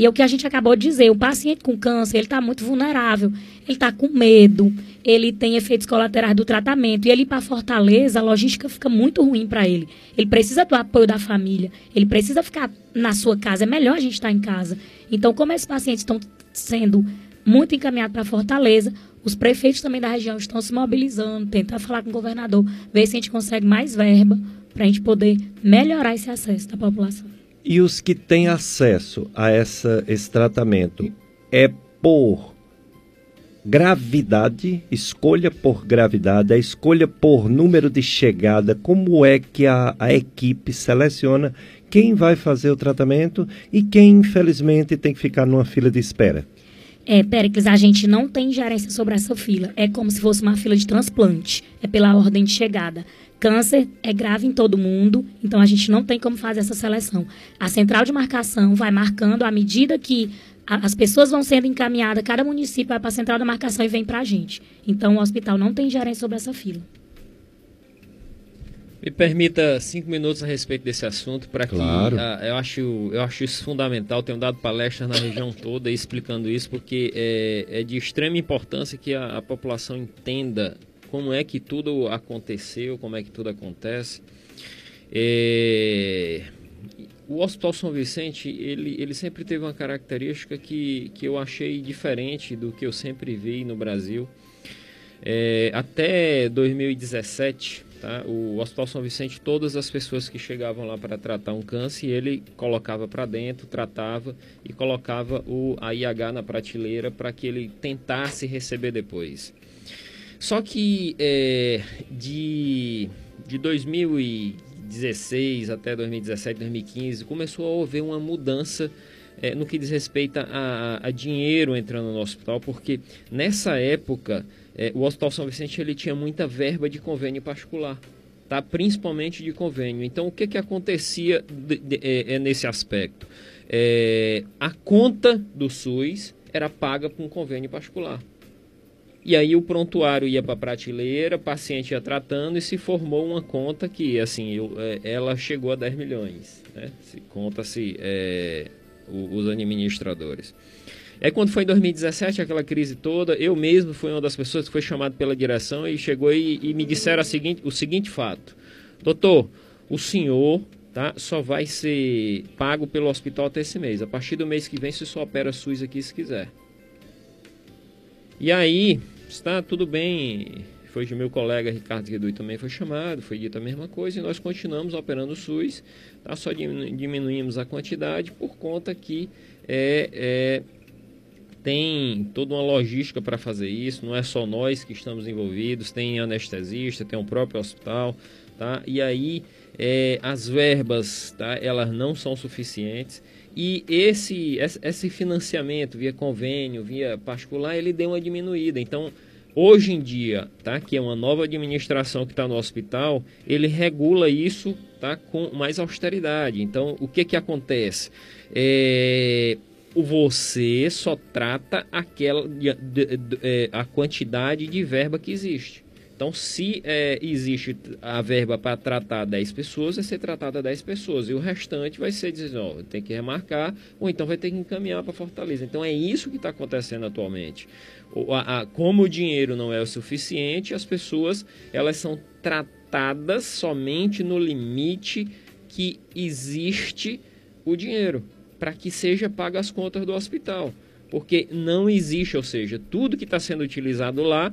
E é o que a gente acabou de dizer, o paciente com câncer, ele está muito vulnerável, ele está com medo, ele tem efeitos colaterais do tratamento, e ele para Fortaleza, a logística fica muito ruim para ele. Ele precisa do apoio da família, ele precisa ficar na sua casa, é melhor a gente estar em casa. Então, como esses pacientes estão sendo muito encaminhados para Fortaleza, os prefeitos também da região estão se mobilizando, tentar falar com o governador, ver se a gente consegue mais verba para a gente poder melhorar esse acesso da população. E os que têm acesso a essa, esse tratamento é por gravidade, escolha por gravidade, a escolha por número de chegada, como é que a, a equipe seleciona quem vai fazer o tratamento e quem, infelizmente, tem que ficar numa fila de espera? É, Péricles, a gente não tem gerência sobre essa fila. É como se fosse uma fila de transplante. É pela ordem de chegada. Câncer é grave em todo mundo, então a gente não tem como fazer essa seleção. A central de marcação vai marcando à medida que a, as pessoas vão sendo encaminhadas, cada município vai para a central da marcação e vem para a gente. Então o hospital não tem gerência sobre essa fila. Me permita cinco minutos a respeito desse assunto para que claro. uh, eu acho eu acho isso fundamental. Tenho dado palestras na região toda explicando isso porque é, é de extrema importância que a, a população entenda como é que tudo aconteceu, como é que tudo acontece. É... O Hospital São Vicente, ele, ele sempre teve uma característica que, que eu achei diferente do que eu sempre vi no Brasil. É, até 2017, tá, o Hospital São Vicente, todas as pessoas que chegavam lá para tratar um câncer, ele colocava para dentro, tratava e colocava o, a IH na prateleira para que ele tentasse receber depois. Só que é, de, de 2016 até 2017, 2015, começou a haver uma mudança é, no que diz respeito a, a, dinheiro entrando no hospital, porque nessa época é, o Hospital São Vicente ele tinha muita verba de convênio particular. Tá? Principalmente de convênio. Então, o que, que acontecia de, de, é, é nesse aspecto? É, a conta do SUS era paga por um convênio particular. E aí o prontuário ia para a prateleira, paciente ia tratando e se formou uma conta que, assim, eu, é, ela chegou a 10 milhões, né? Se conta-se é, os administradores. É quando foi em 2017, aquela crise toda, eu mesmo fui uma das pessoas que foi chamado pela direção e chegou e, e me disseram seguinte, o seguinte fato. Doutor, o senhor tá, só vai ser pago pelo hospital até esse mês. A partir do mês que vem, você só opera SUS aqui se quiser. E aí, está tudo bem. Foi o meu colega Ricardo Redui também foi chamado, foi dito a mesma coisa e nós continuamos operando o SUS, tá? só diminuímos a quantidade por conta que é, é tem toda uma logística para fazer isso, não é só nós que estamos envolvidos, tem anestesista, tem o próprio hospital, tá? E aí é, as verbas, tá? Elas não são suficientes e esse esse financiamento via convênio, via particular, ele deu uma diminuída. Então, hoje em dia, tá? Que é uma nova administração que está no hospital, ele regula isso, tá? Com mais austeridade. Então, o que que acontece? É, você só trata aquela é, a quantidade de verba que existe. Então, se é, existe a verba para tratar 10 pessoas, vai ser tratada 10 pessoas. E o restante vai ser dizer, ó, tem que remarcar, ou então vai ter que encaminhar para Fortaleza. Então, é isso que está acontecendo atualmente. O, a, a, como o dinheiro não é o suficiente, as pessoas elas são tratadas somente no limite que existe o dinheiro para que seja paga as contas do hospital. Porque não existe, ou seja, tudo que está sendo utilizado lá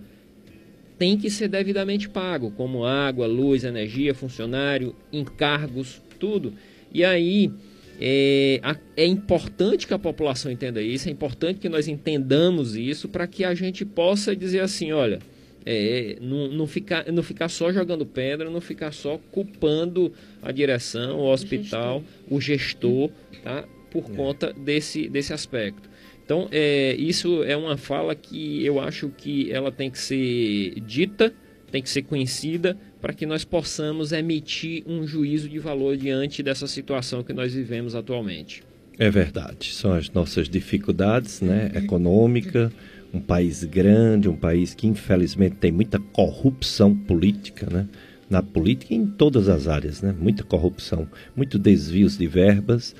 tem que ser devidamente pago, como água, luz, energia, funcionário, encargos, tudo. E aí é, é importante que a população entenda isso, é importante que nós entendamos isso para que a gente possa dizer assim, olha, é, não, não, ficar, não ficar só jogando pedra, não ficar só culpando a direção, o hospital, o gestor, o gestor tá? por é. conta desse, desse aspecto. Então, é, isso é uma fala que eu acho que ela tem que ser dita, tem que ser conhecida, para que nós possamos emitir um juízo de valor diante dessa situação que nós vivemos atualmente. É verdade, são as nossas dificuldades, né, econômica, um país grande, um país que infelizmente tem muita corrupção política, né, na política e em todas as áreas, né, muita corrupção, muito desvios de verbas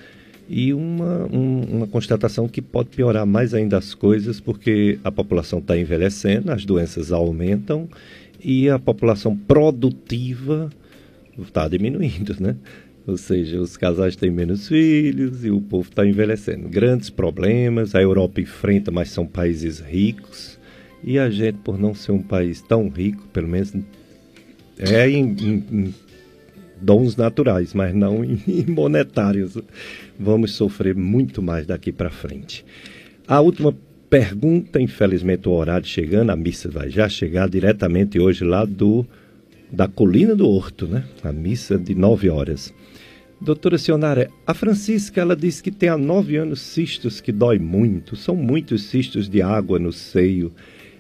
e uma, um, uma constatação que pode piorar mais ainda as coisas, porque a população está envelhecendo, as doenças aumentam e a população produtiva está diminuindo, né? Ou seja, os casais têm menos filhos e o povo está envelhecendo. Grandes problemas, a Europa enfrenta, mas são países ricos. E a gente, por não ser um país tão rico, pelo menos é em, em, dons naturais, mas não em monetários. Vamos sofrer muito mais daqui para frente. A última pergunta, infelizmente o horário chegando, a missa vai já chegar diretamente hoje lá do da Colina do Horto, né? A missa de nove horas. Doutora Sionara, a Francisca ela disse que tem há nove anos cistos que dói muito, são muitos cistos de água no seio.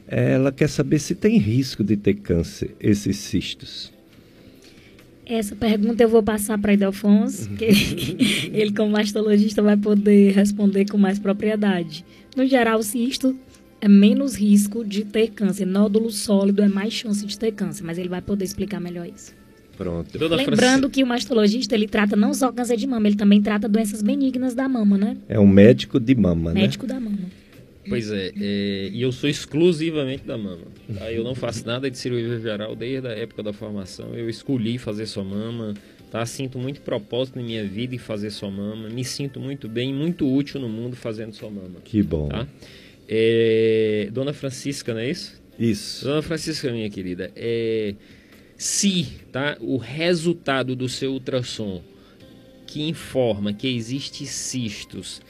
Ela quer saber se tem risco de ter câncer, esses cistos. Essa pergunta eu vou passar para Idelfonso, que ele, como mastologista, vai poder responder com mais propriedade. No geral, cisto é menos risco de ter câncer. Nódulo sólido é mais chance de ter câncer, mas ele vai poder explicar melhor isso. Pronto. Lembrando que o mastologista, ele trata não só câncer de mama, ele também trata doenças benignas da mama, né? É um médico de mama, médico né? Médico da mama. Pois é, é, e eu sou exclusivamente da mama. Tá? Eu não faço nada de cirurgia geral desde a época da formação. Eu escolhi fazer só mama. Tá? Sinto muito propósito na minha vida em fazer só mama. Me sinto muito bem, muito útil no mundo fazendo só mama. Que bom. Tá? É, Dona Francisca, não é isso? Isso. Dona Francisca, minha querida, é, se tá, o resultado do seu ultrassom que informa que existe cistos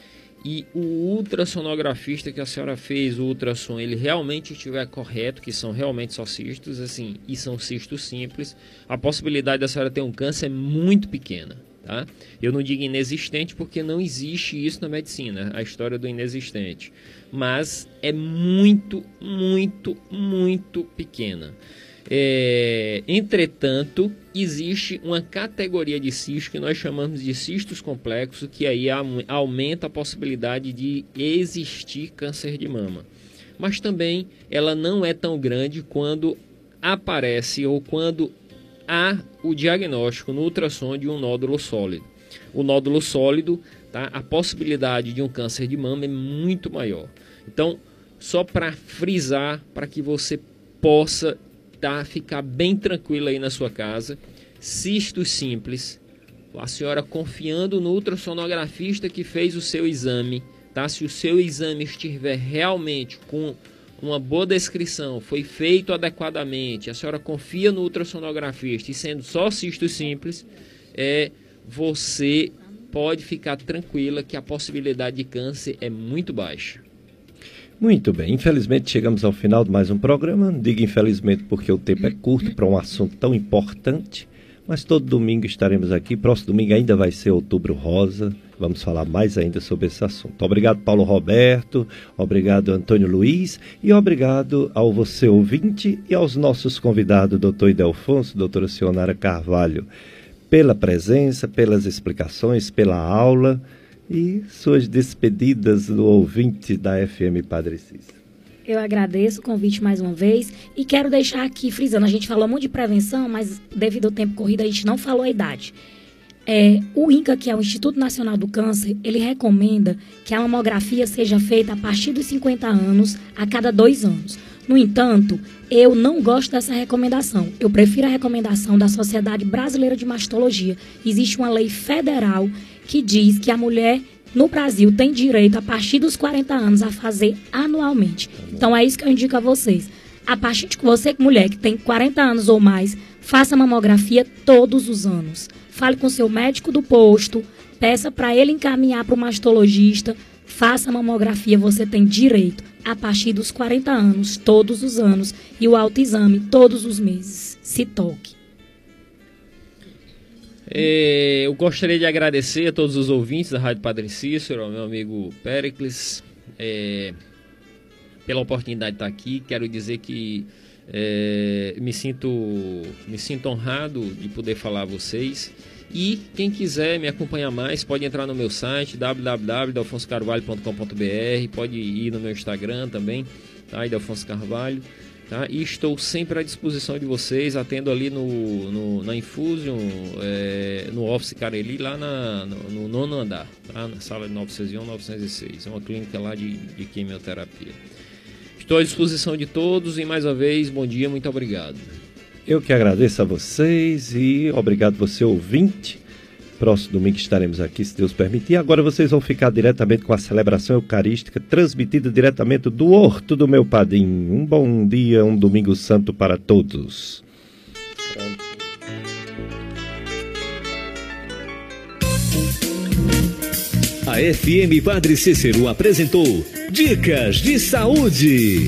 e o ultrassonografista que a senhora fez, o ultrassom, ele realmente estiver correto, que são realmente só cistos, assim, e são cistos simples, a possibilidade da senhora ter um câncer é muito pequena. Tá? Eu não digo inexistente porque não existe isso na medicina, a história do inexistente. Mas é muito, muito, muito pequena. É, entretanto, existe uma categoria de cistos que nós chamamos de cistos complexos, que aí aumenta a possibilidade de existir câncer de mama. Mas também ela não é tão grande quando aparece ou quando há o diagnóstico no ultrassom de um nódulo sólido. O nódulo sólido, tá, a possibilidade de um câncer de mama é muito maior. Então, só para frisar, para que você possa tá, ficar bem tranquila aí na sua casa, cistos simples, a senhora confiando no ultrassonografista que fez o seu exame, tá? Se o seu exame estiver realmente com uma boa descrição, foi feito adequadamente, a senhora confia no ultrassonografista e sendo só cistos simples, é, você pode ficar tranquila que a possibilidade de câncer é muito baixa. Muito bem, infelizmente chegamos ao final de mais um programa. Digo infelizmente porque o tempo é curto para um assunto tão importante, mas todo domingo estaremos aqui. Próximo domingo ainda vai ser Outubro Rosa. Vamos falar mais ainda sobre esse assunto. Obrigado, Paulo Roberto, obrigado, Antônio Luiz, e obrigado ao você ouvinte e aos nossos convidados, doutor Idelfonso, doutora Sionara Carvalho, pela presença, pelas explicações, pela aula e suas despedidas do ouvinte da FM Padre Cícero. Eu agradeço o convite mais uma vez e quero deixar aqui frisando, a gente falou muito de prevenção, mas devido ao tempo corrido a gente não falou a idade. É, o INCA, que é o Instituto Nacional do Câncer, ele recomenda que a mamografia seja feita a partir dos 50 anos, a cada dois anos. No entanto, eu não gosto dessa recomendação. Eu prefiro a recomendação da Sociedade Brasileira de Mastologia. Existe uma lei federal que diz que a mulher no Brasil tem direito, a partir dos 40 anos, a fazer anualmente. Então é isso que eu indico a vocês. A partir de você, mulher que tem 40 anos ou mais, faça mamografia todos os anos. Fale com seu médico do posto, peça para ele encaminhar para o mastologista, faça mamografia, você tem direito a partir dos 40 anos, todos os anos, e o autoexame todos os meses. Se toque. É, eu gostaria de agradecer a todos os ouvintes da Rádio Padre Cícero, ao meu amigo Pericles, é, pela oportunidade de estar aqui. Quero dizer que é, me, sinto, me sinto honrado de poder falar a vocês. E quem quiser me acompanhar mais, pode entrar no meu site www.alfonsocarvalho.com.br, pode ir no meu Instagram também, tá? Alfonso Carvalho. Tá? E estou sempre à disposição de vocês, atendo ali no, no na Infusion, é, no Office Careli, lá na, no, no, nono andar, tá? na sala de 901 906. É uma clínica lá de, de quimioterapia. Estou à disposição de todos e mais uma vez, bom dia, muito obrigado. Eu que agradeço a vocês e obrigado você ouvinte. Próximo domingo estaremos aqui, se Deus permitir. Agora vocês vão ficar diretamente com a celebração eucarística, transmitida diretamente do Horto do Meu Padim. Um bom dia, um domingo santo para todos. A FM Padre Cícero apresentou Dicas de Saúde.